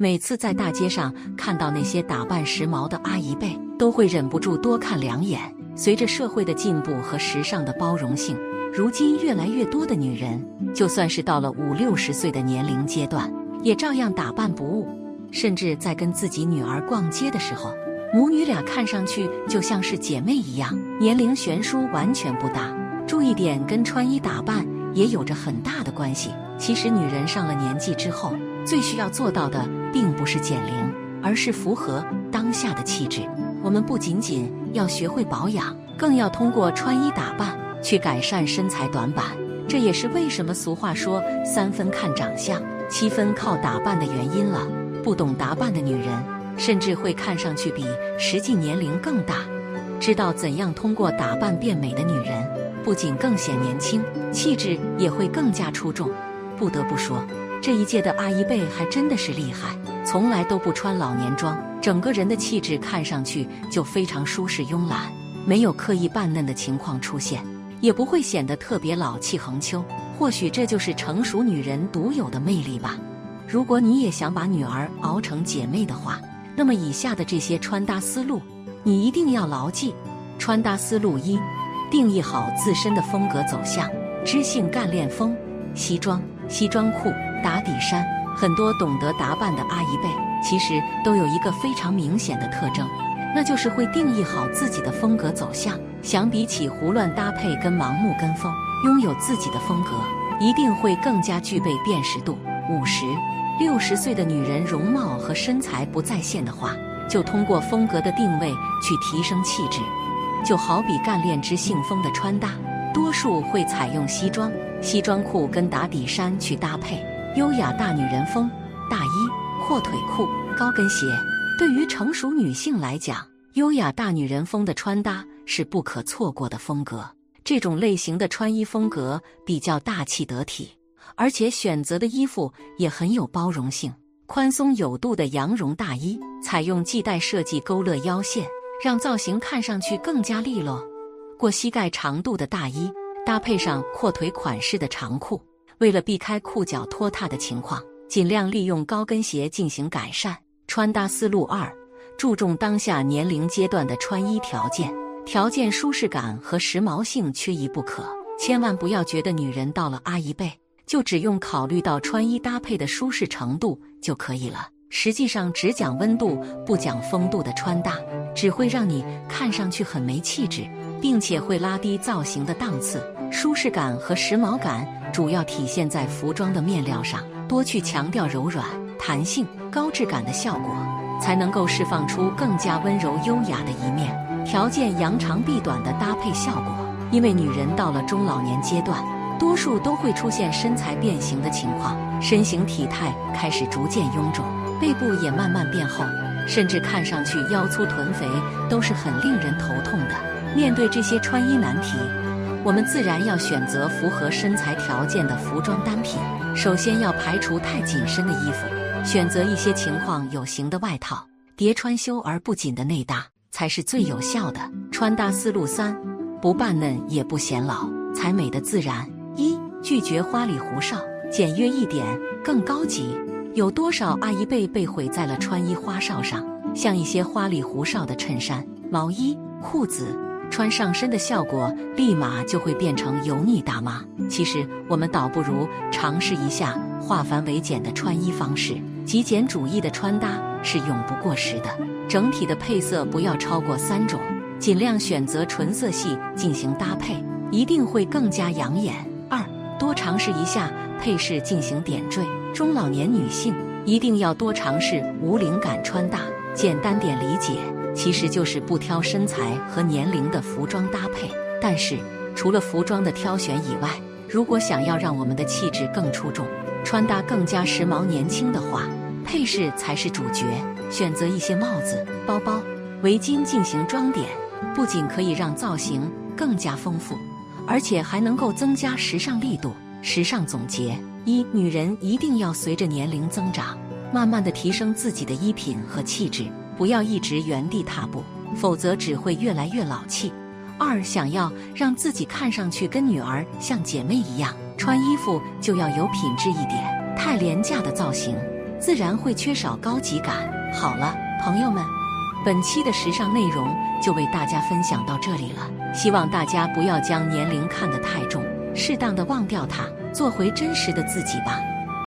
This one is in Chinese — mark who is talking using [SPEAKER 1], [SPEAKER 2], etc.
[SPEAKER 1] 每次在大街上看到那些打扮时髦的阿姨辈，都会忍不住多看两眼。随着社会的进步和时尚的包容性，如今越来越多的女人，就算是到了五六十岁的年龄阶段，也照样打扮不误。甚至在跟自己女儿逛街的时候，母女俩看上去就像是姐妹一样，年龄悬殊完全不大。注意点跟穿衣打扮也有着很大的关系。其实，女人上了年纪之后，最需要做到的并不是减龄，而是符合当下的气质。我们不仅仅要学会保养，更要通过穿衣打扮去改善身材短板。这也是为什么俗话说“三分看长相，七分靠打扮”的原因了。不懂打扮的女人，甚至会看上去比实际年龄更大。知道怎样通过打扮变美的女人，不仅更显年轻，气质也会更加出众。不得不说，这一届的阿姨辈还真的是厉害，从来都不穿老年装，整个人的气质看上去就非常舒适慵懒，没有刻意扮嫩的情况出现，也不会显得特别老气横秋。或许这就是成熟女人独有的魅力吧。如果你也想把女儿熬成姐妹的话，那么以下的这些穿搭思路你一定要牢记。穿搭思路一：定义好自身的风格走向，知性干练风，西装。西装裤、打底衫，很多懂得打扮的阿姨辈，其实都有一个非常明显的特征，那就是会定义好自己的风格走向。相比起胡乱搭配跟盲目跟风，拥有自己的风格，一定会更加具备辨识度。五十、六十岁的女人容貌和身材不在线的话，就通过风格的定位去提升气质。就好比干练知性风的穿搭，多数会采用西装。西装裤跟打底衫去搭配，优雅大女人风。大衣、阔腿裤、高跟鞋，对于成熟女性来讲，优雅大女人风的穿搭是不可错过的风格。这种类型的穿衣风格比较大气得体，而且选择的衣服也很有包容性。宽松有度的羊绒大衣，采用系带设计勾勒腰线，让造型看上去更加利落。过膝盖长度的大衣。搭配上阔腿款式的长裤，为了避开裤脚拖沓的情况，尽量利用高跟鞋进行改善。穿搭思路二：注重当下年龄阶段的穿衣条件，条件舒适感和时髦性缺一不可。千万不要觉得女人到了阿姨辈就只用考虑到穿衣搭配的舒适程度就可以了。实际上，只讲温度不讲风度的穿搭，只会让你看上去很没气质，并且会拉低造型的档次。舒适感和时髦感主要体现在服装的面料上，多去强调柔软、弹性、高质感的效果，才能够释放出更加温柔优雅的一面。条件扬长避短的搭配效果，因为女人到了中老年阶段，多数都会出现身材变形的情况，身形体态开始逐渐臃肿，背部也慢慢变厚，甚至看上去腰粗臀肥，都是很令人头痛的。面对这些穿衣难题。我们自然要选择符合身材条件的服装单品。首先要排除太紧身的衣服，选择一些情况有型的外套，叠穿修而不紧的内搭才是最有效的穿搭思路。三，不扮嫩也不显老，才美的自然。一，拒绝花里胡哨，简约一点更高级。有多少阿姨辈被毁在了穿衣花哨上？像一些花里胡哨的衬衫、毛衣、裤子。穿上身的效果，立马就会变成油腻大妈。其实，我们倒不如尝试一下化繁为简的穿衣方式。极简主义的穿搭是永不过时的。整体的配色不要超过三种，尽量选择纯色系进行搭配，一定会更加养眼。二，多尝试一下配饰进行点缀。中老年女性一定要多尝试无灵感穿搭，简单点理解。其实就是不挑身材和年龄的服装搭配，但是除了服装的挑选以外，如果想要让我们的气质更出众，穿搭更加时髦年轻的话，配饰才是主角。选择一些帽子、包包、围巾进行装点，不仅可以让造型更加丰富，而且还能够增加时尚力度。时尚总结：一、女人一定要随着年龄增长，慢慢的提升自己的衣品和气质。不要一直原地踏步，否则只会越来越老气。二，想要让自己看上去跟女儿像姐妹一样，穿衣服就要有品质一点。太廉价的造型自然会缺少高级感。好了，朋友们，本期的时尚内容就为大家分享到这里了。希望大家不要将年龄看得太重，适当的忘掉它，做回真实的自己吧。